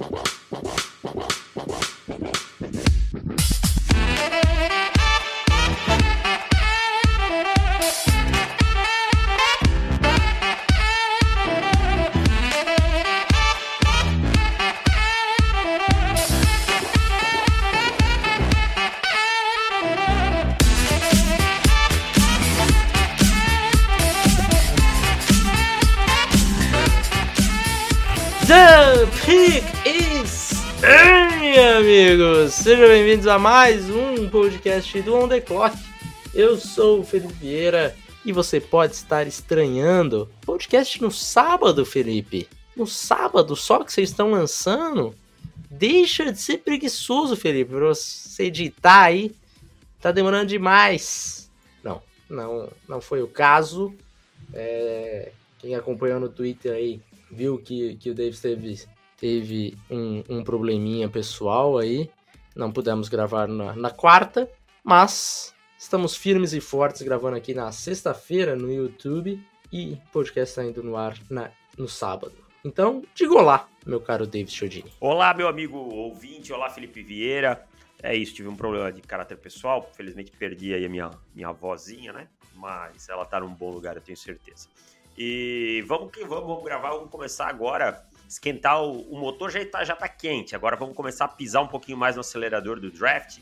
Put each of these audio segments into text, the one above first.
The Sejam bem-vindos a mais um podcast do On The Clock. Eu sou o Felipe Vieira e você pode estar estranhando. Podcast no sábado, Felipe. No sábado, só que vocês estão lançando. Deixa de ser preguiçoso, Felipe, pra você editar aí. Tá demorando demais. Não, não, não foi o caso. É, quem acompanhou no Twitter aí viu que, que o Davis teve, teve um, um probleminha pessoal aí. Não pudemos gravar na, na quarta, mas estamos firmes e fortes gravando aqui na sexta-feira no YouTube e o podcast está indo no ar na, no sábado. Então, diga olá, meu caro Davis Chodini. Olá, meu amigo ouvinte, olá, Felipe Vieira. É isso, tive um problema de caráter pessoal, felizmente perdi aí a minha, minha vozinha, né? Mas ela tá num bom lugar, eu tenho certeza. E vamos que vamos, vamos gravar, vamos começar agora. Esquentar o, o motor já tá, já tá quente. Agora vamos começar a pisar um pouquinho mais no acelerador do draft.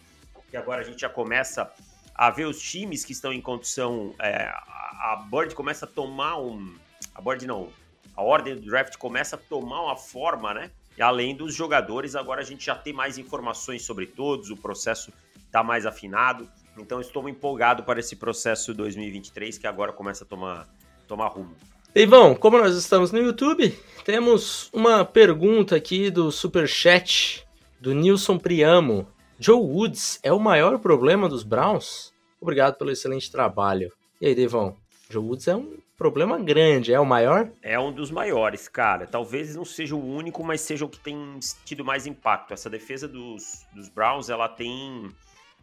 Que agora a gente já começa a ver os times que estão em condição. É, a, a board começa a tomar um. A board não. A ordem do draft começa a tomar uma forma, né? E além dos jogadores, agora a gente já tem mais informações sobre todos, o processo está mais afinado. Então estou empolgado para esse processo 2023 que agora começa a tomar tomar rumo. Ivão, como nós estamos no YouTube, temos uma pergunta aqui do super chat do Nilson Priamo. Joe Woods é o maior problema dos Browns? Obrigado pelo excelente trabalho. E aí, Devão? Joe Woods é um problema grande, é o maior? É um dos maiores, cara. Talvez não seja o único, mas seja o que tem tido mais impacto. Essa defesa dos, dos Browns, ela tem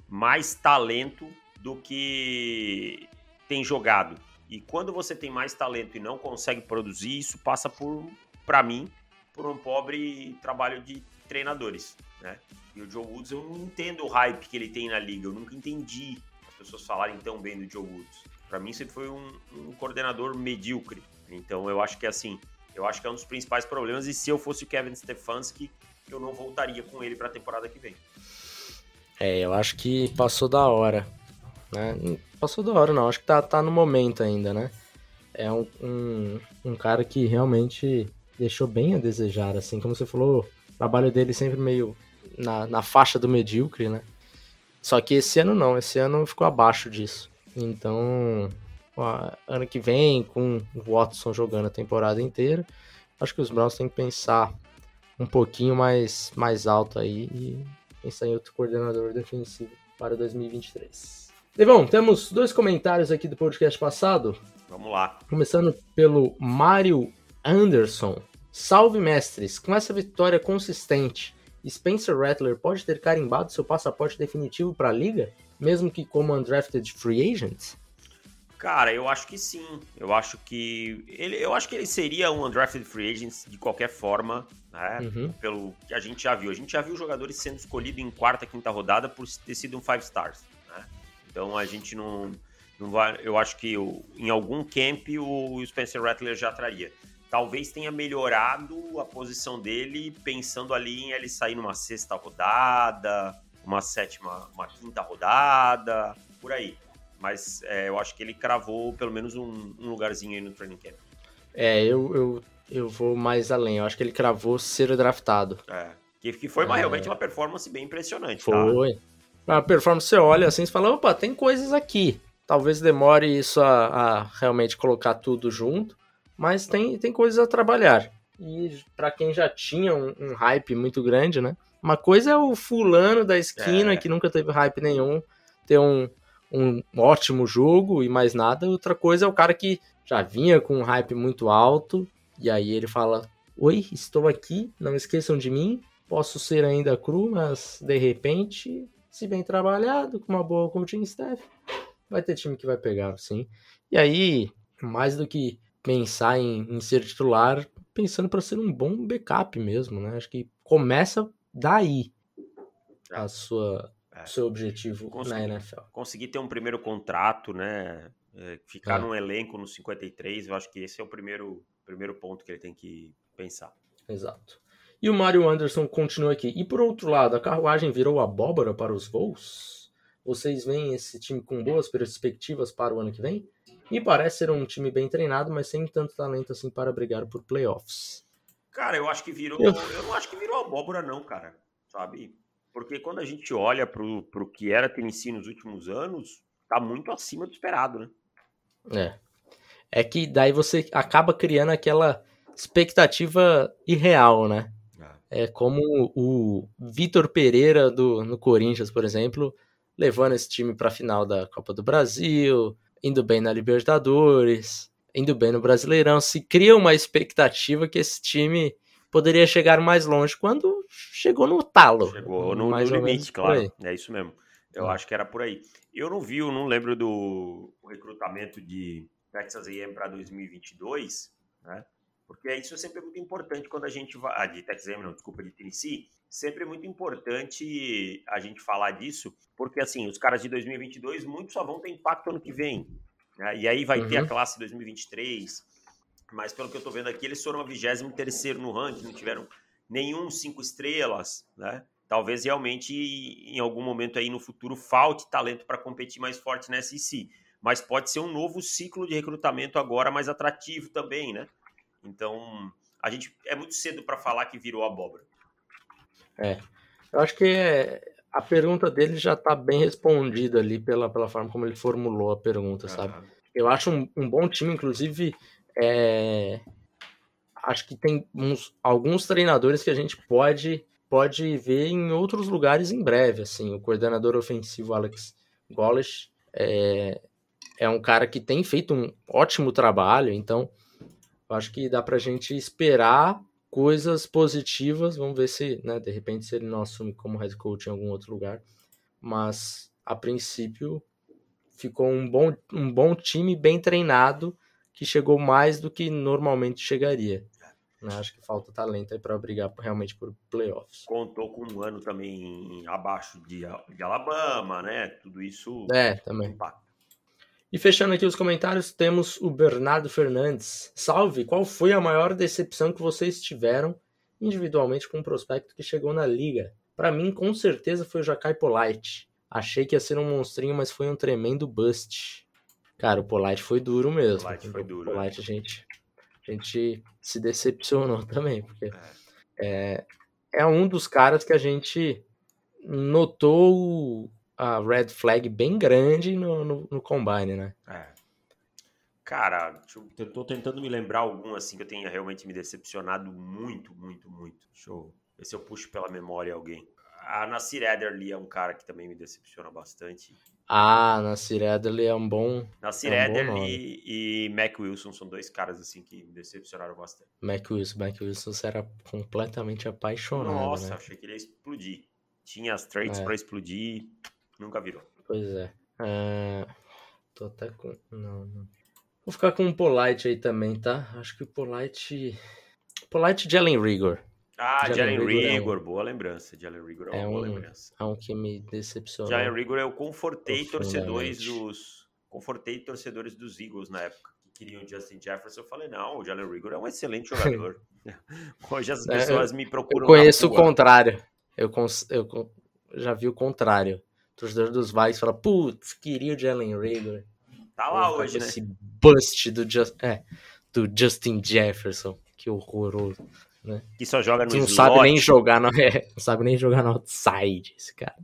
mais talento do que tem jogado. E quando você tem mais talento e não consegue produzir, isso passa por, para mim, por um pobre trabalho de treinadores, né? E o Joe Woods, eu não entendo o hype que ele tem na liga, eu nunca entendi as pessoas falarem tão bem do Joe Woods. Para mim, sempre foi um, um, coordenador medíocre. Então, eu acho que assim, eu acho que é um dos principais problemas. E se eu fosse o Kevin Stefanski, eu não voltaria com ele para a temporada que vem. É, eu acho que passou da hora. Né? Passou da hora, não. Acho que tá, tá no momento ainda, né? É um, um, um cara que realmente deixou bem a desejar, assim. Como você falou, o trabalho dele sempre meio na, na faixa do medíocre, né? Só que esse ano não, esse ano ficou abaixo disso. Então, ó, ano que vem, com o Watson jogando a temporada inteira, acho que os Browns têm que pensar um pouquinho mais, mais alto aí e pensar em outro coordenador defensivo para 2023. Devon, temos dois comentários aqui do podcast passado. Vamos lá. Começando pelo Mário Anderson. Salve, mestres! Com essa vitória consistente, Spencer Rattler pode ter carimbado seu passaporte definitivo para a liga, mesmo que como undrafted free agent? Cara, eu acho que sim. Eu acho que ele, eu acho que ele seria um undrafted free agent de qualquer forma, né? Uhum. Pelo que a gente já viu. A gente já viu jogadores sendo escolhidos em quarta, quinta rodada por ter sido um five stars. Então a gente não, não vai. Eu acho que em algum camp o Spencer Rattler já traria. Talvez tenha melhorado a posição dele pensando ali em ele sair numa sexta rodada, uma sétima, uma quinta rodada, por aí. Mas é, eu acho que ele cravou pelo menos um, um lugarzinho aí no training camp. É, eu, eu, eu vou mais além. Eu acho que ele cravou ser draftado. É. Que, que foi uma, é... realmente uma performance bem impressionante. Tá? Foi. Tá? A performance você olha assim e fala, opa, tem coisas aqui. Talvez demore isso a, a realmente colocar tudo junto, mas tem, tem coisas a trabalhar. E para quem já tinha um, um, hype muito grande, né? Uma coisa é o fulano da esquina é. que nunca teve hype nenhum ter um, um ótimo jogo e mais nada. Outra coisa é o cara que já vinha com um hype muito alto e aí ele fala: Oi, estou aqui, não esqueçam de mim. Posso ser ainda cru, mas de repente se bem trabalhado, com uma boa coaching staff, vai ter time que vai pegar, sim. E aí, mais do que pensar em, em ser titular pensando para ser um bom backup mesmo, né? Acho que começa daí a sua é. seu objetivo na NFL. Conseguir ter um primeiro contrato, né? É, ficar é. num elenco no 53, eu acho que esse é o primeiro, primeiro ponto que ele tem que pensar. Exato. E o Mario Anderson continua aqui. E por outro lado, a carruagem virou abóbora para os voos? Vocês veem esse time com boas perspectivas para o ano que vem? Me parece ser um time bem treinado, mas sem tanto talento assim para brigar por playoffs. Cara, eu acho que virou. Eu, eu não acho que virou abóbora, não, cara. Sabe? Porque quando a gente olha pro, pro que era Tennessee nos últimos anos, tá muito acima do esperado, né? É. É que daí você acaba criando aquela expectativa irreal, né? É, como o Vitor Pereira do, no Corinthians, por exemplo, levando esse time para a final da Copa do Brasil, indo bem na Libertadores, indo bem no Brasileirão. Se cria uma expectativa que esse time poderia chegar mais longe quando chegou no talo. Chegou no, no limite, claro. É isso mesmo. Eu é. acho que era por aí. Eu não vi, eu não lembro do recrutamento de Texas A&M para 2022, né? Porque isso é sempre muito importante quando a gente vai. Ah, de A&M, não, desculpa, de Tennessee. Sempre é muito importante a gente falar disso, porque assim, os caras de 2022, muitos só vão ter impacto ano que vem. Né? E aí vai uhum. ter a uhum. classe 2023. Mas pelo que eu tô vendo aqui, eles foram a 23 no ranking, não tiveram nenhum cinco estrelas, né? Talvez realmente em algum momento aí no futuro falte talento para competir mais forte na SEC. Mas pode ser um novo ciclo de recrutamento agora mais atrativo também, né? Então, a gente é muito cedo para falar que virou abóbora. É. Eu acho que a pergunta dele já está bem respondida ali pela, pela forma como ele formulou a pergunta, sabe? Eu acho um, um, bom time, inclusive, é... acho que tem uns, alguns treinadores que a gente pode, pode ver em outros lugares em breve, assim. O coordenador ofensivo Alex Golesh é, é um cara que tem feito um ótimo trabalho, então eu acho que dá pra gente esperar coisas positivas. Vamos ver se, né, de repente, se ele não assume como head coach em algum outro lugar. Mas, a princípio, ficou um bom, um bom time bem treinado que chegou mais do que normalmente chegaria. Né? Acho que falta talento aí para brigar realmente por playoffs. Contou com um ano também abaixo de, de Alabama, né? Tudo isso é, também. impacta. E fechando aqui os comentários, temos o Bernardo Fernandes. Salve! Qual foi a maior decepção que vocês tiveram individualmente com um prospecto que chegou na liga? Para mim, com certeza foi o Jacai Polite. Achei que ia ser um monstrinho, mas foi um tremendo bust. Cara, o Polite foi duro mesmo. Polite foi duro. O Polite, é. a gente, a gente se decepcionou também, porque é. é, é um dos caras que a gente notou a red flag bem grande no, no, no combine, né? É. Cara, eu tô tentando me lembrar algum assim que eu tenha realmente me decepcionado muito, muito, muito. Deixa eu ver se eu puxo pela memória alguém. A Nasir Ederly é um cara que também me decepciona bastante. Ah, Nasir Ederly é um bom. Nasir é um Ederly e Mac Wilson são dois caras assim que me decepcionaram bastante. Mac Wilson, Mac Wilson era completamente apaixonado. Nossa, né? achei que ele ia explodir. Tinha as traits é. para explodir. Nunca virou. Pois é. é. Tô até com. Não, não. Vou ficar com o Polite aí também, tá? Acho que o Polite. Polite Jalen Rigor. Ah, Jalen, Rigor, Rigor é um... boa lembrança. Jalen Rigor é, é uma boa lembrança. É um que me decepcionou. Jalen Rigor eu confortei torcedores dos. Confortei torcedores dos Eagles na época que queriam o Justin Jefferson. Eu falei, não, o Jalen Rigor é um excelente jogador. Hoje as é, pessoas é, me procuram. Eu conheço o contrário. Eu, cons... eu já vi o contrário torcedor dos Vikings fala, putz, queria o Jalen Rager. Tá lá hoje, né? Esse bust do, Just, é, do Justin Jefferson. Que horroroso, né? Que só joga no Não slot. sabe nem jogar no, é, não sabe nem jogar no outside, esse cara.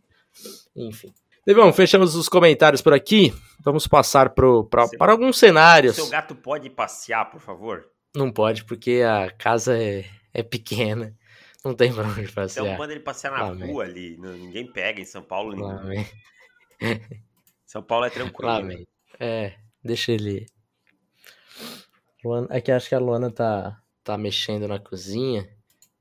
Enfim. Devão, fechamos os comentários por aqui. Vamos passar pro, pra, para alguns cenários. Seu gato pode passear, por favor? Não pode, porque a casa é, é pequena. Não tem pra onde passear. Então manda ele passear na Lá rua ali. ninguém pega em São Paulo. Ninguém... São Paulo é tranquilo. É, deixa ele. Luana, é que acho que a Luana tá, tá mexendo na cozinha.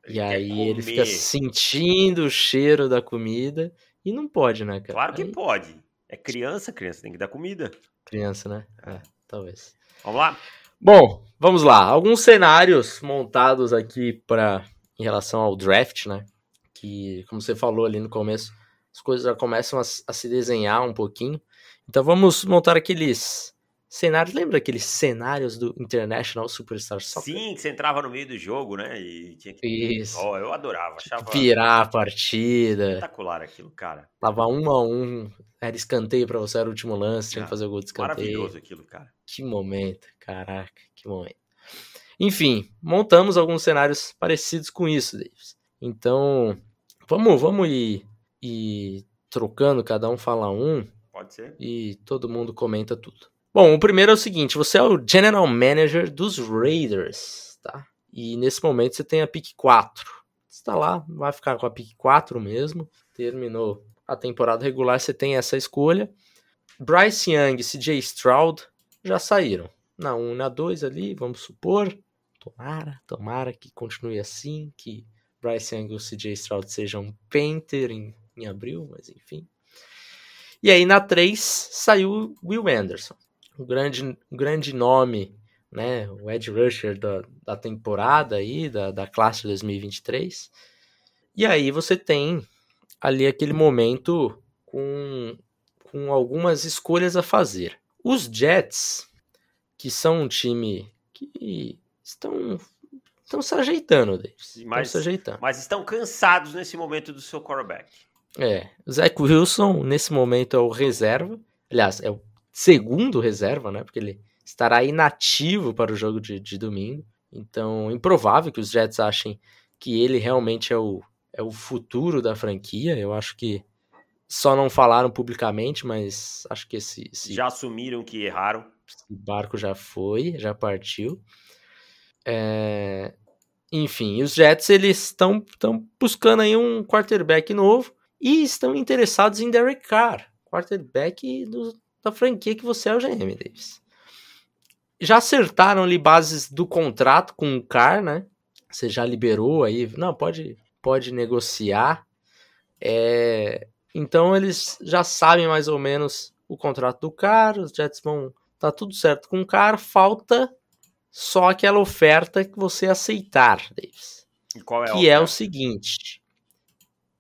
Ele e aí comer. ele fica sentindo o cheiro da comida. E não pode, né, cara? Claro que aí... pode. É criança, criança tem que dar comida. Criança, né? É, talvez. Vamos lá? Bom, vamos lá. Alguns cenários montados aqui para em relação ao draft, né? Que, como você falou ali no começo, as coisas já começam a, a se desenhar um pouquinho. Então vamos montar aqueles cenários. Lembra aqueles cenários do International Superstar Soccer? Sim, que você entrava no meio do jogo, né? E tinha que. Isso. Oh, eu adorava. Achava Virar a partida. espetacular aquilo, cara. Tava um a um. Era escanteio pra você, era o último lance, tinha Ah, que fazer o gol de escanteio. Maravilhoso aquilo, cara. Que momento, caraca, que momento. Enfim, montamos alguns cenários parecidos com isso, Davis. Então, vamos, vamos ir, ir trocando, cada um fala um Pode ser? e todo mundo comenta tudo. Bom, o primeiro é o seguinte: você é o General Manager dos Raiders, tá? E nesse momento você tem a pick 4. Você tá lá, vai ficar com a pick 4 mesmo. Terminou a temporada regular, você tem essa escolha. Bryce Young e CJ Stroud já saíram. Na 1 e na 2 ali, vamos supor. Tomara, tomara que continue assim, que Bryce Young e o CJ Stroud sejam Painter em, em abril, mas enfim. E aí na 3 saiu Will Anderson, um grande, grande nome, né? O Ed Rusher da, da temporada aí, da, da classe de 2023. E aí você tem ali aquele momento com, com algumas escolhas a fazer. Os Jets, que são um time que estão, estão se ajeitando, Davis. Estão Mas- se ajeitando. Mas estão cansados nesse momento do seu quarterback. É, o Zach Wilson, nesse momento, é o reserva. Aliás, é o segundo reserva, né? Porque ele estará inativo para o jogo de, de domingo. Então, improvável que os Jets achem que ele realmente é o, é o futuro da franquia. Eu acho que só não falaram publicamente, mas acho que esse, esse Já assumiram que erraram. esse barco já foi, já partiu. É, Enfim, os Jets eles estão buscando aí um quarterback novo e estão interessados em Derek Carr, quarterback do- da franquia que você é o GM, Davis. Já acertaram ali bases do contrato com o Carr, né? Você já liberou aí, não, pode, pode negociar. É, Então eles já sabem mais ou menos o contrato do Carr, os Jets vão tá tudo certo com o Carr, falta só aquela oferta que você aceitar, Davis. E qual é a que é o seguinte: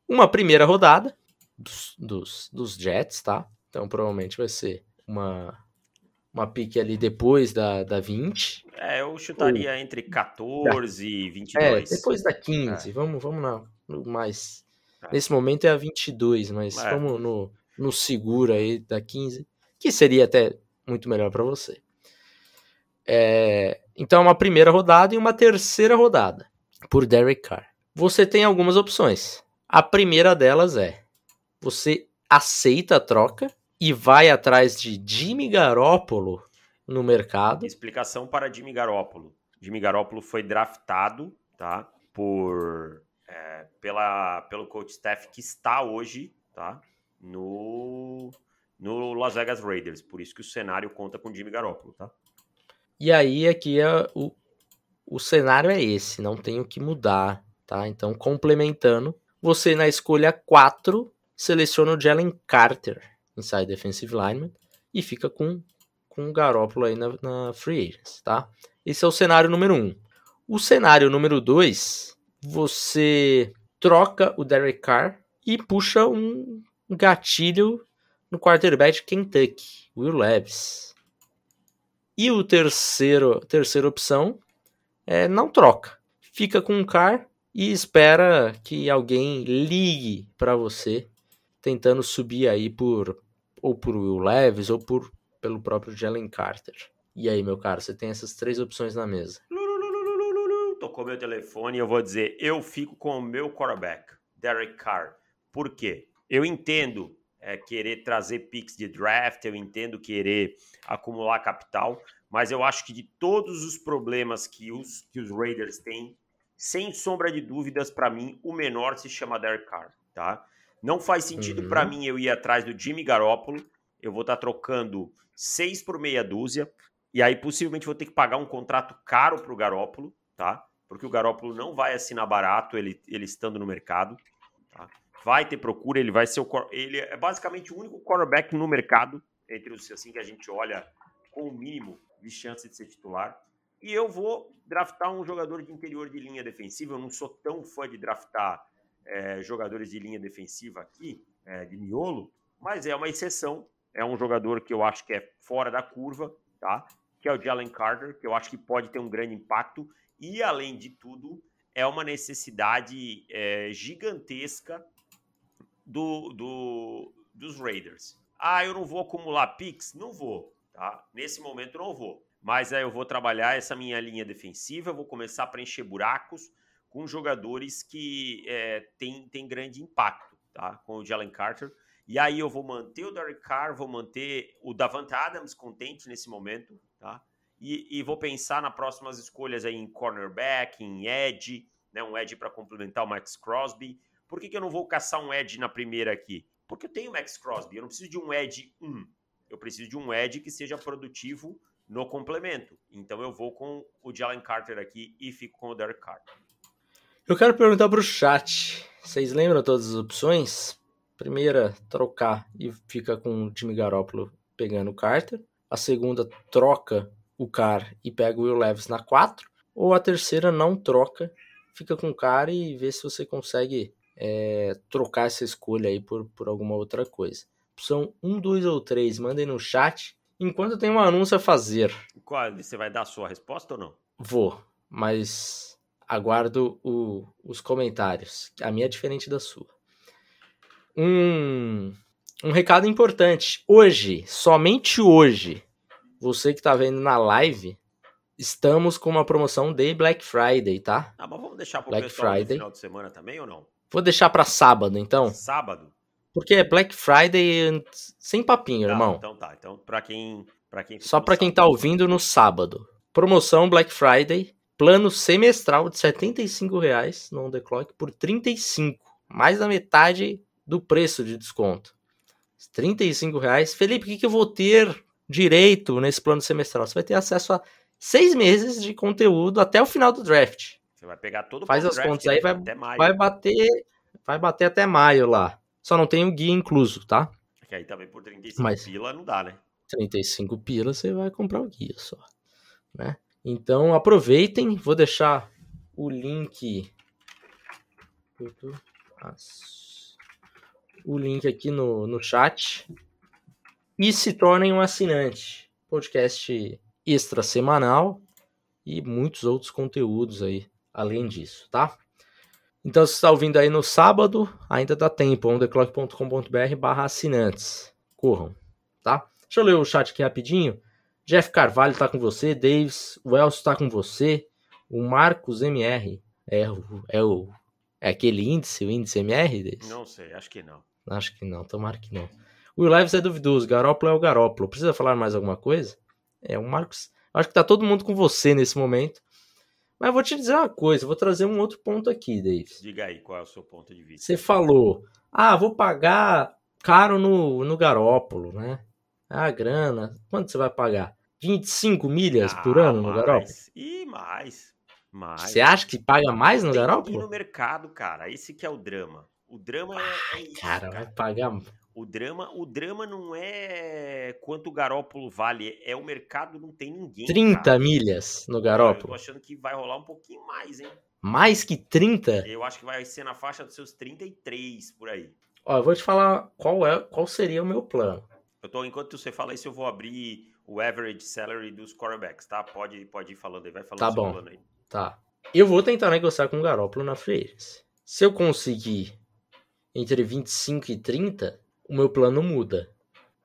uma primeira rodada dos, dos, dos Jets, tá? Então provavelmente vai ser uma, uma pique ali depois da, da 20. É, eu chutaria entre 14 e É, 22. depois da 15. Vamos, vamos na, no mais. É. Nesse momento é a 22, mas É. vamos no, no seguro aí da 15, que seria até muito melhor para você. É, então, uma primeira rodada e uma terceira rodada por Derek Carr. Você tem algumas opções. A primeira delas é: você aceita a troca e vai atrás de Jimmy Garoppolo no mercado. Explicação para Jimmy Garoppolo. Jimmy Garoppolo foi draftado, tá? Por é, pela pelo coach staff que está hoje, tá? No no Las Vegas Raiders. Por isso que o cenário conta com Jimmy Garoppolo, tá? E aí aqui é o, o cenário é esse, não tem o que mudar, tá? Então, complementando, você na escolha 4 seleciona o Jalen Carter, inside defensive lineman, e fica com, com o aí na, na free agents, tá? Esse é o cenário número 1. Um. O cenário número 2, você troca o Derek Carr e puxa um gatilho no quarterback de Kentucky, Will Levis. E o terceiro, terceira opção é não troca. Fica com o Carr e espera que alguém ligue para você, tentando subir aí por ou por Will Levis ou por pelo próprio Jalen Carter. E aí, meu caro, você tem essas três opções na mesa. Tocou meu telefone e eu vou dizer, eu fico com o meu quarterback, Derek Carr. Por quê? Eu entendo é, querer trazer picks de draft, eu entendo querer acumular capital, mas eu acho que de todos os problemas que os, que os Raiders têm, sem sombra de dúvidas, para mim, o menor se chama Derek Carr, tá? Não faz sentido Uhum. para mim eu ir atrás do Jimmy Garoppolo, eu vou estar trocando seis por meia dúzia, e aí possivelmente vou ter que pagar um contrato caro pro Garópolo, tá? Porque o Garópolo não vai assinar barato ele, ele estando no mercado. tá? Vai ter procura, ele vai ser o ele é basicamente o único quarterback no mercado entre os assim que a gente olha com o mínimo de chance de ser titular. E eu vou draftar um jogador de interior de linha defensiva. Eu não sou tão fã de draftar é, jogadores de linha defensiva aqui, é, de miolo, mas é uma exceção. É um jogador que eu acho que é fora da curva, tá? Que é o Jalen Carter, que eu acho que pode ter um grande impacto. E, além de tudo, é uma necessidade é, gigantesca do, do, dos Raiders. Ah, eu não vou acumular picks? Não vou, tá? Nesse momento não vou. Mas aí eu vou trabalhar essa minha linha defensiva, vou começar a preencher buracos com jogadores que é, tem grande impacto, tá? Com o Jalen Carter. E aí eu vou manter o Derek Carr, vou manter o Davante Adams contente nesse momento, tá? E, e vou pensar nas próximas escolhas aí em cornerback, em edge, né? Um edge para complementar o Max Crosby. Por que, que eu não vou caçar um edge na primeira aqui? Porque eu tenho Max Crosby, eu não preciso de um edge 1. Eu preciso de um edge que seja produtivo no complemento. Então eu vou com o Jalen Carter aqui e fico com o Derek Carr. Eu quero perguntar para o chat. Vocês lembram todas as opções? Primeira, trocar e fica com o time Garópolo pegando o Carter. A segunda, troca o Car e pega o Will Levis na 4. Ou a terceira, não troca, fica com o Car e vê se você consegue é, trocar essa escolha aí por, por alguma outra coisa. Opção 1, 2 ou 3, mandem no chat. Enquanto tem um anúncio a fazer. Qual, você vai dar a sua resposta ou não? Vou, mas aguardo o, os comentários. A minha é diferente da sua. Um, um recado importante. Hoje, somente hoje, você que está vendo na live, estamos com uma promoção de Black Friday, tá? Ah, mas vamos deixar para o pessoal Friday. no final de semana também ou não? Vou deixar para sábado, então. Sábado? Porque é Black Friday sem papinho, tá, irmão. Então tá. Então, para quem, para quem Só para quem tá ouvindo no sábado. Promoção Black Friday, plano semestral de R$ 75,00 no On The Clock por 35, mais da metade do preço de desconto. R$ 35,00. Felipe, o que, que eu vou ter direito nesse plano semestral? Você vai ter acesso a seis meses de conteúdo até o final do draft. Você vai pegar todo Faz as contas aí, vai, vai bater vai bater até maio lá. Só não tem o guia incluso, tá? Que aí também por 35 Mas, pila não dá, né? 35 pila você vai comprar o guia só, né? Então aproveitem, vou deixar o link o link aqui no, no chat e se tornem um assinante. Podcast extra semanal e muitos outros conteúdos aí além disso, tá? Então, se você está ouvindo aí no sábado, ainda dá tempo, ondeclock.com.br barra assinantes. Corram, tá? Deixa eu ler o chat aqui rapidinho. Jeff Carvalho está com você, Davis, o Elcio está com você, o Marcos MR é o, é o é aquele índice, o índice MR desse? Não sei, acho que não. Acho que não, tomara que não. O Will Leves é duvidoso, Garópolo é o Garópolo. Precisa falar mais alguma coisa? É, o Marcos. Acho que tá todo mundo com você nesse momento. Mas vou te dizer uma coisa, vou trazer um outro ponto aqui, Davis. Diga aí, qual é o seu ponto de vista? Você falou, ah, vou pagar caro no, no Garópolo, né? Ah, grana. Quanto você vai pagar? 25 milhas ah, por ano no Garópolo? E mais. mais. Você acha que paga mais no Tem Garópolo? no mercado, cara. Esse que é o drama. O drama é, é isso, cara, cara, vai pagar o drama, o drama não é quanto o Garópolo vale, é o mercado não tem ninguém. 30 cara. milhas no Garópolo. Eu tô achando que vai rolar um pouquinho mais, hein? Mais que 30? Eu acho que vai ser na faixa dos seus 33 por aí. Ó, eu vou te falar qual é, qual seria o meu plano. Eu tô enquanto você fala isso, eu vou abrir o average salary dos quarterbacks, tá? Pode, pode ir falando aí, vai falando tá bom. aí. Tá. Eu vou tentar negociar com o Garópolo na free Se eu conseguir entre 25 e 30, o meu plano muda.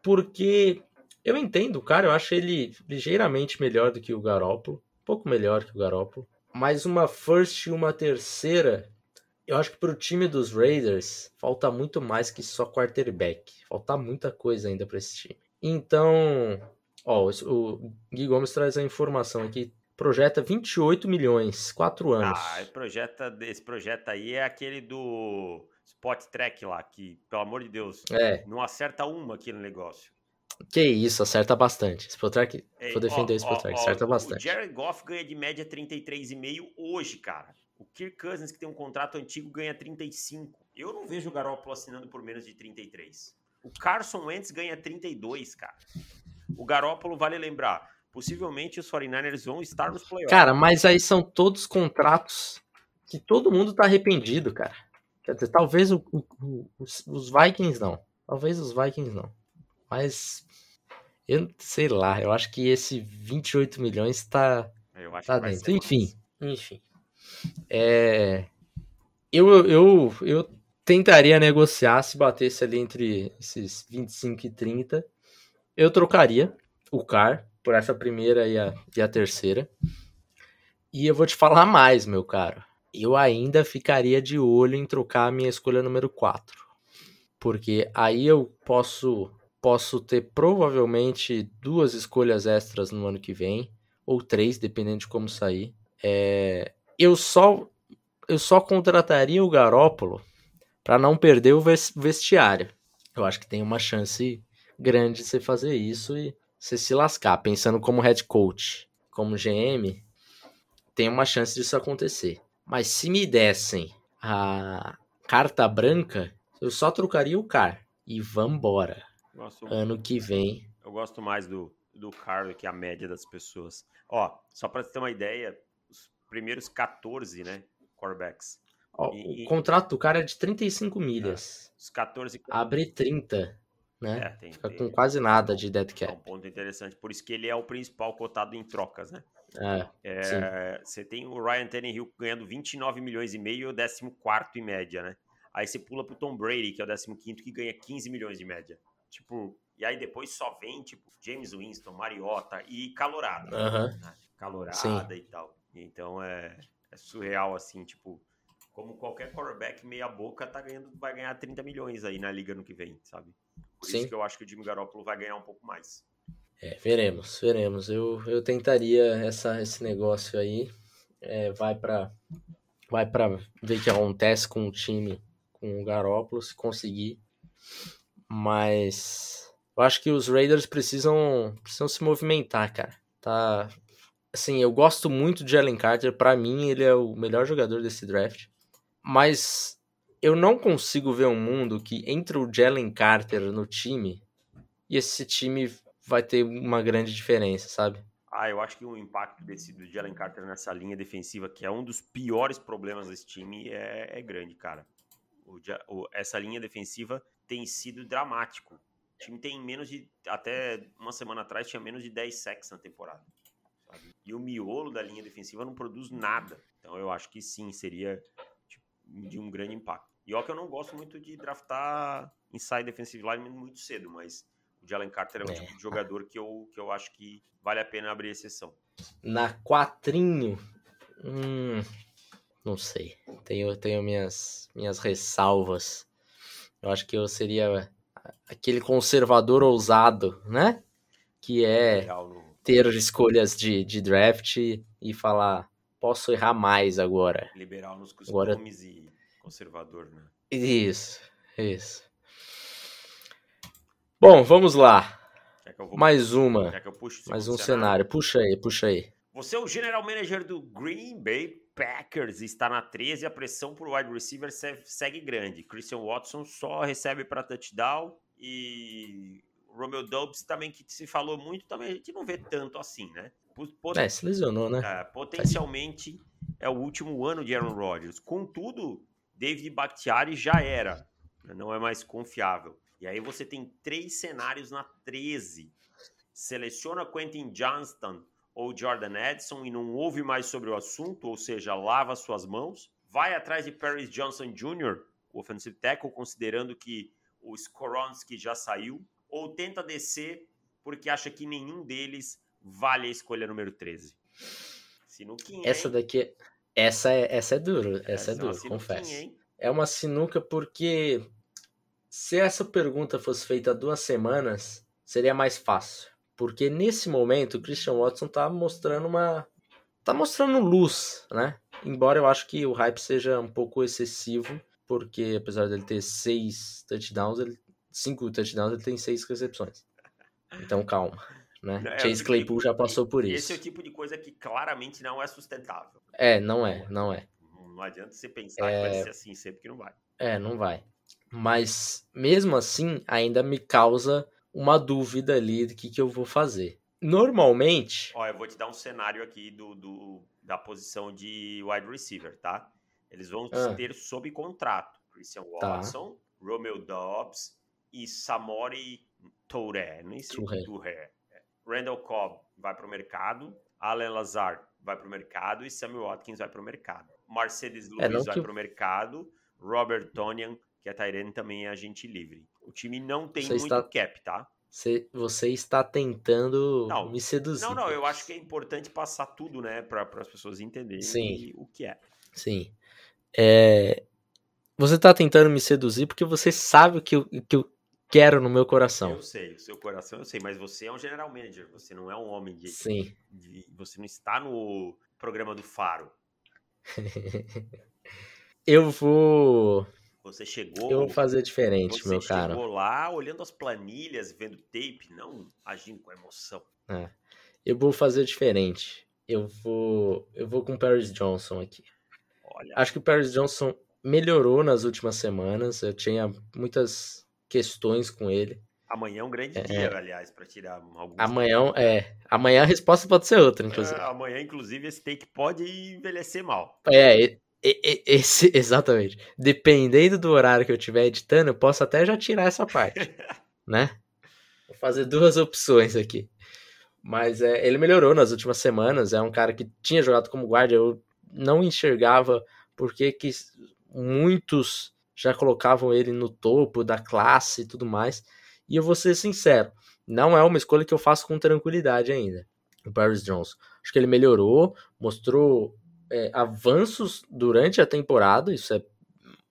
Porque eu entendo, cara, eu acho ele ligeiramente melhor do que o Garópolo, um pouco melhor que o Garópolo, mas uma first e uma terceira, eu acho que para o time dos Raiders falta muito mais que só quarterback, falta muita coisa ainda para esse time. Então, ó, o Gui Gomes traz a informação aqui, projeta 28 milhões, 4 anos. Ah, projeta, esse projeto aí é aquele do Spot Track lá, que, pelo amor de Deus, é. não acerta uma aqui no negócio. Que isso, acerta bastante. Spot Track, vou defender ó, o Spot Track, acerta ó, bastante. O Jared Goff ganha de média 33,5 hoje, cara. O Kirk Cousins, que tem um contrato antigo, ganha 35. Eu não vejo o Garoppolo assinando por menos de 33. O Carson Wentz ganha 32, cara. O Garópolo, vale lembrar, possivelmente os 49ers vão estar nos playoffs. Cara, mas aí são todos contratos que todo mundo tá arrependido, cara. Quer dizer, talvez o, o, os, os Vikings não. Talvez os Vikings não. Mas eu sei lá, eu acho que esse 28 milhões tá, tá dentro. Enfim, enfim. É, eu, eu, eu tentaria negociar se batesse ali entre esses 25 e 30. Eu trocaria o CAR por essa primeira e a, e a terceira. E eu vou te falar mais, meu caro. Eu ainda ficaria de olho em trocar a minha escolha número 4. Porque aí eu posso posso ter provavelmente duas escolhas extras no ano que vem, ou três, dependendo de como sair. É, eu só eu só contrataria o Garópolo para não perder o vestiário. Eu acho que tem uma chance grande de você fazer isso e você se lascar. Pensando como head coach, como GM, tem uma chance disso acontecer. Mas se me dessem a carta branca, eu só trocaria o car e vambora. Gosto, ano que vem. Eu gosto mais do, do car do que a média das pessoas. Ó, só para ter uma ideia, os primeiros 14, né, quarterbacks. Ó, e, o contrato do cara é de 35 milhas. É, os 14 abre 30, né? É, tem, Fica tem, com quase nada de dead cap. É um ponto interessante, por isso que ele é o principal cotado em trocas, né? É, é você tem o Ryan Tannehill ganhando 29 milhões e meio e o 14 em média, né? Aí você pula pro Tom Brady, que é o 15 que ganha 15 milhões de média. Tipo, e aí depois só vem, tipo, James Winston, Mariota e Calorada. Uhum. Né? Calorada Sim. e tal. Então é, é, surreal, assim, tipo, como qualquer quarterback meia boca tá ganhando, vai ganhar 30 milhões aí na liga no que vem, sabe? Por Sim. isso que eu acho que o Jimmy Garoppolo vai ganhar um pouco mais. É, veremos, veremos. Eu, eu tentaria essa, esse negócio aí. É, vai para vai para ver o que acontece com o time, com o Garoppolo, se conseguir. Mas eu acho que os Raiders precisam, precisam se movimentar, cara. Tá. Assim, eu gosto muito de Jalen Carter. Para mim, ele é o melhor jogador desse draft. Mas eu não consigo ver um mundo que entre o Jalen Carter no time e esse time vai ter uma grande diferença, sabe? Ah, eu acho que o impacto desse, do Jalen Carter nessa linha defensiva, que é um dos piores problemas desse time, é, é grande, cara. O, o, essa linha defensiva tem sido dramático. O time tem menos de. Até uma semana atrás tinha menos de 10 sacks na temporada. Sabe? E o miolo da linha defensiva não produz nada. Então eu acho que sim, seria tipo, de um grande impacto. E ó, que eu não gosto muito de draftar inside defensive line muito cedo, mas o Jalen Carter é um é. tipo de jogador que eu, que eu acho que vale a pena abrir exceção. Na quatrinho, hum, não sei. Tenho, tenho minhas, minhas ressalvas. Eu acho que eu seria aquele conservador ousado, né? Que é ter escolhas de, de draft e falar, posso errar mais agora. Liberal nos costumes agora... e conservador, né? Isso, isso. Bom, vamos lá. Mais uma. Mais um cenário? cenário. Puxa aí, puxa aí. Você é o general manager do Green Bay Packers, está na 13, a pressão por wide receiver segue grande. Christian Watson só recebe para touchdown e Romeo Dobbs também, que se falou muito, também a gente não vê tanto assim, né? Pot é, se lesionou, né? É, potencialmente é o último ano de Aaron Rodgers. Contudo, David Bakhtiari já era, né? não é mais confiável. E aí você tem três cenários na 13. Seleciona Quentin Johnston ou Jordan Edson e não ouve mais sobre o assunto, ou seja, lava suas mãos. Vai atrás de Paris Johnson Jr., o offensive tackle, considerando que o Skoronski já saiu, ou tenta descer porque acha que nenhum deles vale a escolha número 13. Sinuquinha, essa daqui, essa é, essa é duro, essa, essa é, é duro, confesso. Hein? É uma sinuca porque se essa pergunta fosse feita há duas semanas, seria mais fácil. Porque nesse momento o Christian Watson tá mostrando uma. tá mostrando luz, né? Embora eu acho que o hype seja um pouco excessivo, porque apesar dele ter seis touchdowns, ele, cinco touchdowns, ele tem seis recepções. Então calma. Né? É, Chase Claypool já passou por isso. Esse é o tipo de coisa que claramente não é sustentável. É, não é, não é. Não adianta você pensar é... que vai ser assim sempre que não vai. É, não vai. Mas mesmo assim, ainda me causa uma dúvida ali do que, que eu vou fazer. Normalmente. Ó, eu vou te dar um cenário aqui do, do da posição de wide receiver, tá? Eles vão Ah. ter sob contrato Christian Tá. Watson, Romeo Dobbs e Samori Touré. Nem sei Touré. Touré. É. Randall Cobb vai para o mercado, Alan Lazard vai para o mercado e Sammy Watkins vai para o mercado. Mercedes É, Lewis vai que- para o mercado, Robert Tonian, que é Tyrene, também é agente livre. O time não tem Você muito está- cap, tá? Você, você está tentando Não, me seduzir. Não, não, eu acho que é importante passar tudo, né, para as pessoas entenderem Sim. o que é. Sim. É, Você tá tentando me seduzir porque você sabe o que eu, que eu quero no meu coração. Eu sei, o seu coração eu sei, mas você é um general manager, você não é um homem de, Sim. de- Você não está no programa do Faro. Eu vou. Você chegou. Eu vou fazer diferente, você meu chegou cara. lá olhando as planilhas, vendo tape, não agindo com emoção. Eu vou fazer diferente. Eu vou. Eu vou com o Paris Johnson aqui. Olha, Acho que o Paris Johnson melhorou nas últimas semanas. Eu tinha muitas questões com ele. amanhã é um grande É. dia, aliás, para tirar alguns. Amanhã é. Amanhã a resposta pode ser outra, inclusive. É, amanhã, inclusive, esse take pode envelhecer mal. É, esse, exatamente. Dependendo do horário que eu estiver editando, eu posso até já tirar essa parte, né? Vou fazer duas opções aqui. Mas é, ele melhorou nas últimas semanas. É um cara que tinha jogado como guarda. Eu não enxergava porque que muitos já colocavam ele no topo da classe e tudo mais. E eu vou ser sincero, não é uma escolha que eu faço com tranquilidade ainda. O Paris Johnson. Acho que ele melhorou, mostrou é, avanços durante a temporada. Isso é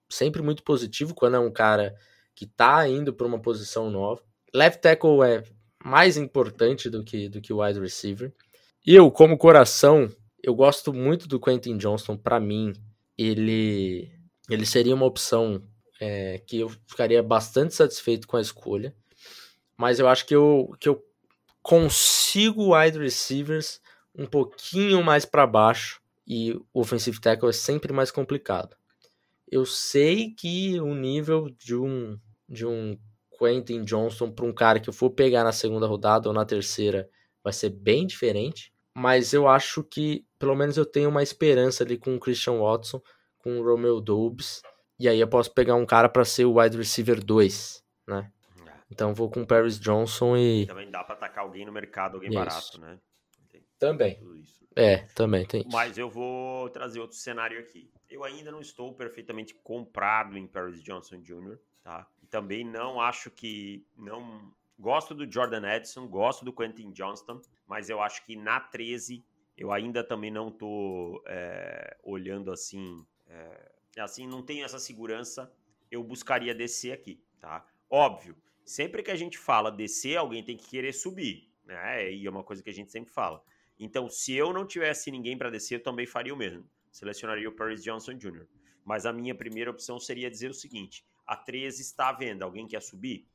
sempre muito positivo quando é um cara que tá indo para uma posição nova. Left tackle é mais importante do que do que o wide receiver. Eu, como coração, eu gosto muito do Quentin Johnston. Para mim, ele ele seria uma opção é, que eu ficaria bastante satisfeito com a escolha. Mas eu acho que eu, que eu consigo wide receivers um pouquinho mais para baixo e o offensive tackle é sempre mais complicado. Eu sei que o nível de um de um Quentin Johnston para um cara que eu for pegar na segunda rodada ou na terceira vai ser bem diferente, mas eu acho que pelo menos eu tenho uma esperança ali com o Christian Watson, com o Romeo Dobbs, e aí eu posso pegar um cara para ser o wide receiver 2, né? Então vou com o Paris Johnson e Também dá para atacar alguém no mercado, alguém Isso. barato, né? Também. É, também tem. Mas eu vou trazer outro cenário aqui. Eu ainda não estou perfeitamente comprado em Paris Johnson Jr., tá? E também não acho que. não Gosto do Jordan Edson, gosto do Quentin Johnston, mas eu acho que na 13 eu ainda também não tô é, olhando assim. É, assim, não tenho essa segurança. Eu buscaria descer aqui, tá? Óbvio, sempre que a gente fala descer, alguém tem que querer subir, né? E é uma coisa que a gente sempre fala. Então, se eu não tivesse ninguém para descer, eu também faria o mesmo. Selecionaria o Paris Johnson Jr. Mas a minha primeira opção seria dizer o seguinte: a 13 está à venda, alguém quer subir?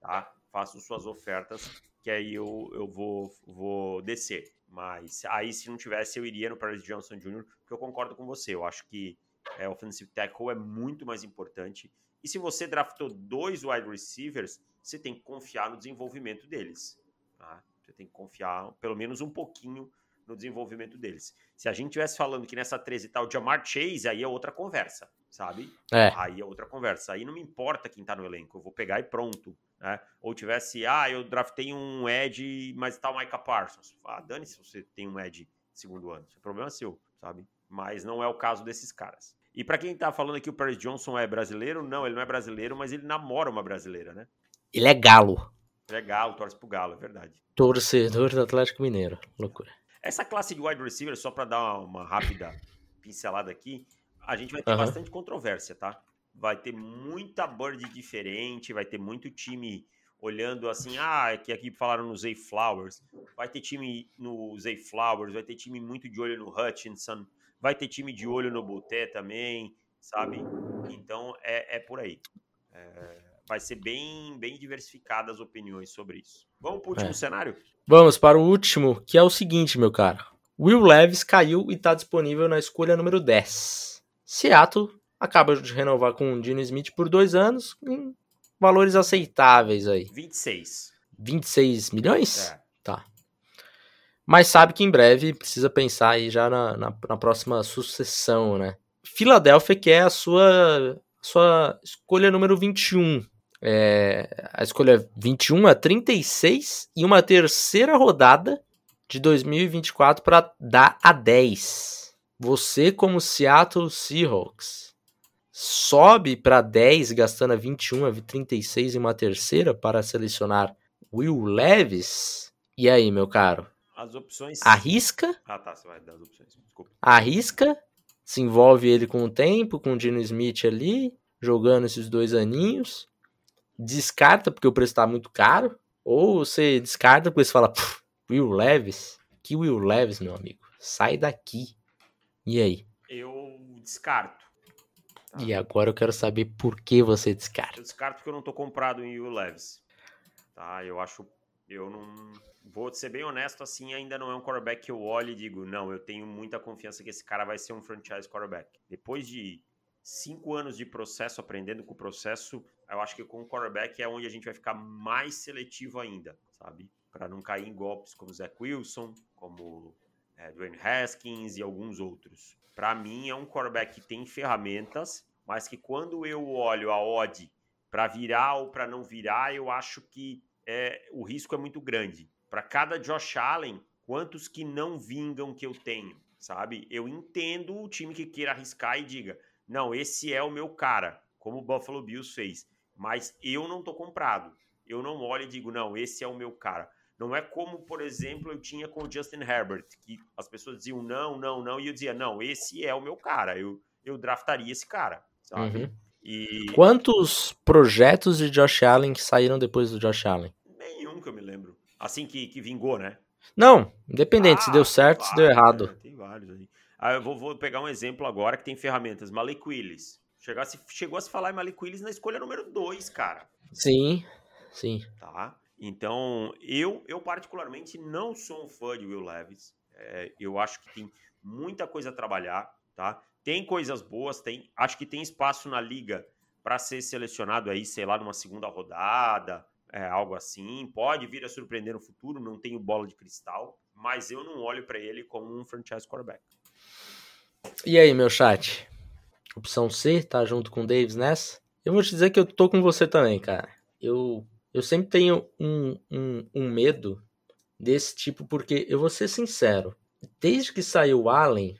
Tá? Façam suas ofertas, que aí eu, eu vou, vou descer. Mas aí, se não tivesse, eu iria no Paris Johnson Jr., porque eu concordo com você. Eu acho que é, offensive tackle é muito mais importante. E se você draftou dois wide receivers, você tem que confiar no desenvolvimento deles. Tá? Você tem que confiar pelo menos um pouquinho no desenvolvimento deles. Se a gente tivesse falando que nessa 13 tá o Jamar Chase, aí é outra conversa, sabe? É, Aí é outra conversa. Aí não me importa quem tá no elenco, eu vou pegar e pronto. Né? Ou tivesse, ah, eu draftei um Ed, mas tá o Micah Parsons. Ah, dane-se se você tem um Ed segundo ano. Isso é problema seu, sabe? Mas não é o caso desses caras. E para quem tá falando aqui o Paris Johnson é brasileiro, não, ele não é brasileiro, mas ele namora uma brasileira, né? ele é galo. É galo, torce pro galo, é verdade. Torcedor do Atlético Mineiro. Loucura. Essa classe de wide receiver, só para dar uma rápida pincelada aqui, a gente vai ter Aham. bastante controvérsia, tá? Vai ter muita bird diferente, vai ter muito time olhando assim, ah, é que aqui falaram no Zay Flowers, vai ter time no Zay Flowers, vai ter time muito de olho no Hutchinson, vai ter time de olho no Buté também, sabe? Então é, é por aí. É, vai ser bem, bem diversificadas as opiniões sobre isso. Vamos pro último É. cenário? Vamos para o último, que é o seguinte, meu cara. Will Levis caiu e está disponível na escolha número 10. Seattle acaba de renovar com o Dino Smith por dois anos, em valores aceitáveis aí. 26. 26 milhões? É. Tá. mas sabe que em breve precisa pensar aí já na, na, na próxima sucessão, né? Filadélfia que é a sua, sua escolha número 21. É, a escolha 21 a 36 e uma terceira rodada de 2024 para dar a 10. Você, como Seattle Seahawks, sobe para 10, gastando a 21, a 36 e uma terceira para selecionar Will Levis. E aí, meu caro? As opções. Arrisca? Ah, tá. Você vai dar as opções. Desculpa. Arrisca? Se envolve ele com o tempo, com o Dino Smith ali, jogando esses dois aninhos. Descarta porque o preço tá muito caro. Ou você descarta porque você fala, Will Levis? Que Will Levis, meu amigo? Sai daqui. E aí? Eu descarto. Tá. E agora eu quero saber por que você descarta. Eu descarto porque eu não tô comprado em Will Levis. Tá? Eu acho. Eu não. Vou ser bem honesto, assim, ainda não é um quarterback que eu olho e digo, não, eu tenho muita confiança que esse cara vai ser um franchise quarterback. Depois de cinco anos de processo, aprendendo com o processo, eu acho que com o quarterback é onde a gente vai ficar mais seletivo ainda, sabe? Para não cair em golpes como Zach Wilson, como é, Dwayne Haskins e alguns outros. Para mim, é um quarterback que tem ferramentas, mas que quando eu olho a odd para virar ou para não virar, eu acho que é, o risco é muito grande. Para cada Josh Allen, quantos que não vingam que eu tenho, sabe? Eu entendo o time que queira arriscar e diga, não, esse é o meu cara, como o Buffalo Bills fez, mas eu não tô comprado. Eu não olho e digo, não, esse é o meu cara. Não é como, por exemplo, eu tinha com o Justin Herbert, que as pessoas diziam não, não, não, e eu dizia, não, esse é o meu cara, eu, eu draftaria esse cara, sabe? Uhum. E... Quantos projetos de Josh Allen que saíram depois do Josh Allen? Nenhum que eu me lembro. Assim que, que vingou, né? Não, independente ah, se deu certo, vários, se deu errado. Né? Tem vários aí. Ah, eu vou, vou, pegar um exemplo agora que tem ferramentas. Malik Willis. Chegasse, chegou a se falar em Malik Willis na escolha número 2, cara. Sim, sim. Tá? Então, eu, eu particularmente não sou um fã de Will Levis. É, eu acho que tem muita coisa a trabalhar, tá? Tem coisas boas, tem. Acho que tem espaço na liga para ser selecionado aí, sei lá, numa segunda rodada, é, algo assim. Pode vir a surpreender no futuro, não tenho bola de cristal, mas eu não olho para ele como um franchise quarterback. E aí, meu chat? Opção C, tá junto com o Davis nessa? Eu vou te dizer que eu tô com você também, cara. Eu, eu sempre tenho um, um, um medo desse tipo, porque eu vou ser sincero. Desde que saiu o Allen,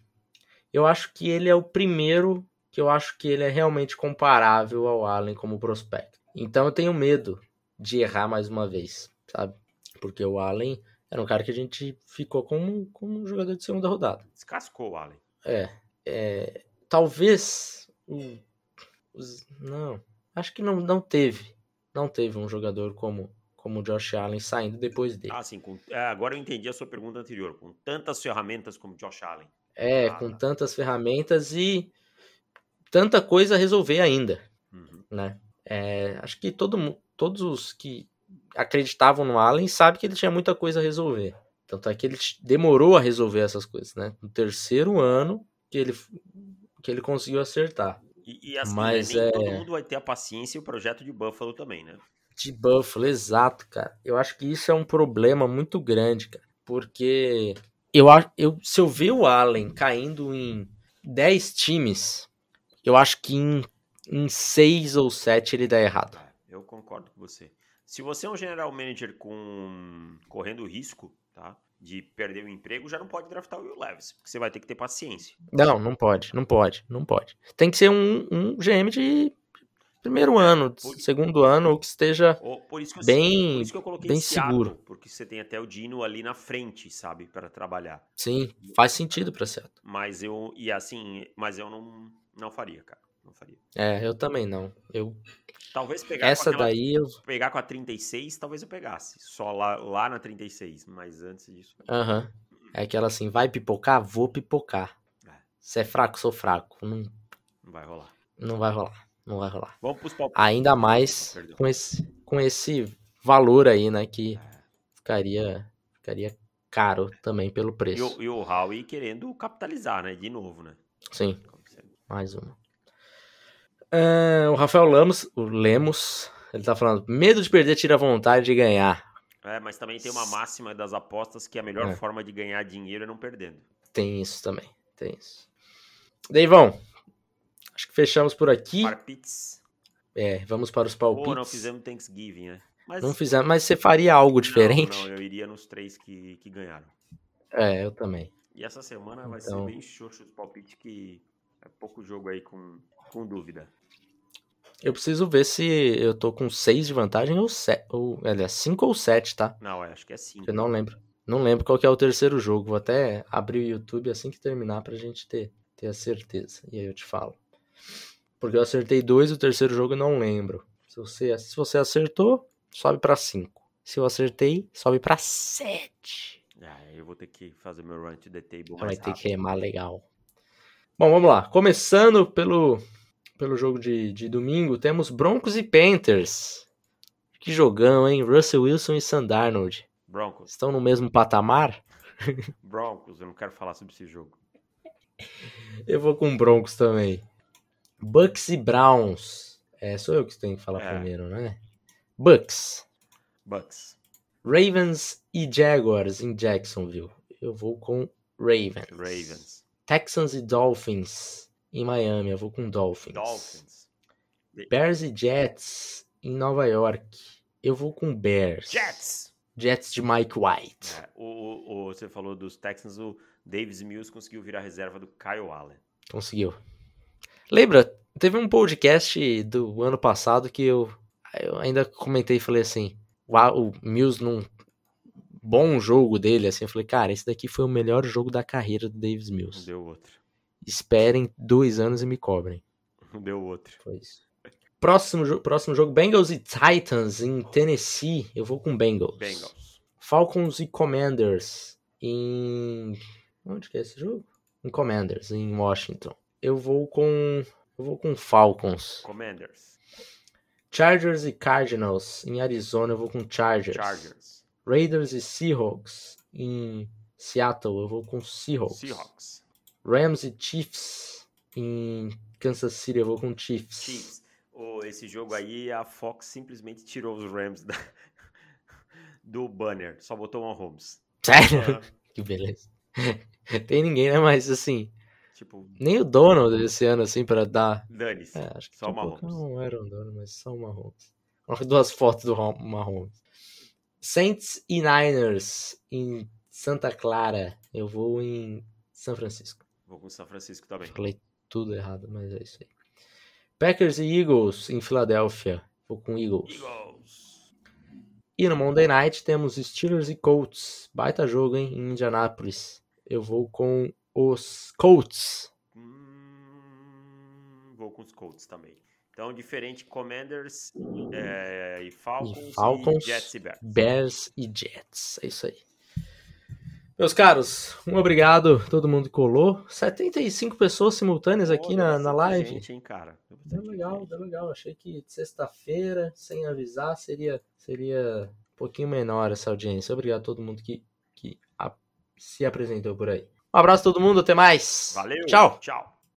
eu acho que ele é o primeiro que eu acho que ele é realmente comparável ao Allen como prospecto. Então eu tenho medo de errar mais uma vez, sabe? Porque o Allen era um cara que a gente ficou como, como um jogador de segunda rodada. Descascou o Allen. É. é talvez. O, os, não. Acho que não, não teve. Não teve um jogador como como o Josh Allen saindo depois dele. Ah, sim. Com, é, agora eu entendi a sua pergunta anterior. Com tantas ferramentas como Josh Allen. É, ah, com tá. tantas ferramentas e tanta coisa a resolver ainda, uhum. né? É, acho que todo, todos os que acreditavam no Allen sabem que ele tinha muita coisa a resolver. Tanto é que ele demorou a resolver essas coisas, né? No terceiro ano que ele, que ele conseguiu acertar. E, e assim, né, Mas, né? é... todo mundo vai ter a paciência e o projeto de Buffalo também, né? De Buffalo, exato, cara. Eu acho que isso é um problema muito grande, cara. Porque eu, eu, se eu ver o Allen caindo em 10 times, eu acho que em, em 6 ou 7 ele dá errado. Eu concordo com você. Se você é um general manager com correndo risco, tá? De perder o emprego, já não pode draftar o Will Levis, porque você vai ter que ter paciência. Não, não pode, não pode, não pode. Tem que ser um, um GM de primeiro é, ano, por, segundo ano, ou que esteja por isso que eu, bem, por isso que eu coloquei bem seguro. Porque você tem até o Dino ali na frente, sabe, para trabalhar. Sim, faz sentido para certo. Mas eu e assim, mas eu não não faria, cara, não faria. É, eu também não. Eu Talvez pegar Essa aquela, daí eu... pegar com a 36, talvez eu pegasse. Só lá, lá na 36, mas antes disso. Aham. Uhum. É aquela assim, vai pipocar? Vou pipocar. É. Se é fraco, sou fraco. Não... não vai rolar. Não vai rolar. Não vai rolar. Vamos pros palpites. Ainda mais com esse, com esse valor aí, né? Que é. ficaria, ficaria caro também pelo preço. E o, e o Howie querendo capitalizar, né? De novo, né? Sim. Mais uma. É, o Rafael Lamos, o Lemos, ele tá falando, medo de perder tira vontade de ganhar. É, mas também tem uma máxima das apostas que a melhor É. forma de ganhar dinheiro é não perdendo. Tem isso também, tem isso. Deivão, acho que fechamos por aqui. Parpits. É, vamos para os Pô, palpites. não fizemos Thanksgiving, né? Mas Não fizemos, mas você faria algo Não, diferente? Não, eu iria nos três que, que ganharam. É, eu também. E essa semana vai Então- ser bem xoxo os palpites que é pouco jogo aí com, com dúvida. Eu preciso ver se eu tô com 6 de vantagem ou 7. Ou, aliás, 5 ou 7, tá? Não, é, acho que é cinco. Eu não lembro. Não lembro qual que é o terceiro jogo. Vou até abrir o YouTube assim que terminar pra gente ter, ter a certeza. E aí eu te falo. Porque eu acertei dois, o terceiro jogo eu não lembro. Se você, se você acertou, sobe pra 5. Se eu acertei, sobe pra 7. Ah, eu vou ter que fazer meu run to the table Vai ter que remar legal. Bom, vamos lá. Começando pelo, pelo jogo de, de domingo, temos Broncos e Panthers. Que jogão, hein? Russell Wilson e Sam Darnold. Broncos. Estão no mesmo patamar? Broncos, eu não quero falar sobre esse jogo. Eu vou com Broncos também. Bucks e Browns. É, sou eu que tenho que falar É. primeiro, né? Bucks. Bucks. Ravens e Jaguars em Jacksonville. Eu vou com Ravens. Ravens. Texans e Dolphins em Miami. Eu vou com Dolphins. Dolphins. Bears e Jets em Nova York. Eu vou com Bears. Jets. Jets de Mike White. É, o, o- você falou dos Texans, o Davis Mills conseguiu virar reserva do Kyle Allen. Conseguiu. Lembra, teve um podcast do ano passado que eu, eu ainda comentei e falei assim: o, o Mills num bom jogo dele, assim, eu falei, cara, esse daqui foi o melhor jogo da carreira do Davis Mills. deu outro. Esperem dois anos e me cobrem. Deu outro. Foi isso. Próximo, jo- próximo jogo, Bengals e Titans em Tennessee. Eu vou com Bengals. Bengals. Falcons e Commanders em. Onde que é esse jogo? Em Commanders, em Washington. Eu vou com. Eu vou com Falcons. Commanders. Chargers e Cardinals em Arizona. Eu vou com Chargers. Chargers. Raiders e Seahawks em Seattle. Eu vou com Seahawks. Seahawks. Rams e Chiefs em Kansas City. Eu vou com Chiefs. Chiefs. Ô, esse jogo aí, a Fox simplesmente tirou os Rams da- do banner. Só botou uma Holmes. Sério? que beleza. Tem ninguém, né? Mas assim, tipo, nem o Donald esse ano, assim, pra dar dane-se. É, acho que Só tinha o um pouco- Mahomes. Não era um dono, mas só o Mahomes. Duas fotos do Mahomes. Saints e Niners em Santa Clara. Eu vou em São Francisco. Vou com São Francisco também. Falei tudo errado, mas é isso aí. Packers e Eagles em Filadélfia. Vou com Eagles. Eagles. E no Monday Night temos Steelers e Colts. Baita jogo, hein? Em Indianápolis. Eu vou com os Colts. Hum, vou com os Colts também. Então, diferente Commanders é, e Falcons, E Falcons, Jets e Bears. Bears e Jets. É isso aí. Meus caros, um obrigado a todo mundo que colou. 75 pessoas simultâneas aqui Pô, na, na live. Gente, hein, cara? Deu legal, deu legal. Achei que sexta-feira, sem avisar, seria, seria um pouquinho menor essa audiência. Obrigado a todo mundo que, que a- se apresentou por aí. Um abraço a todo mundo, até mais. Valeu. Tchau. Tchau.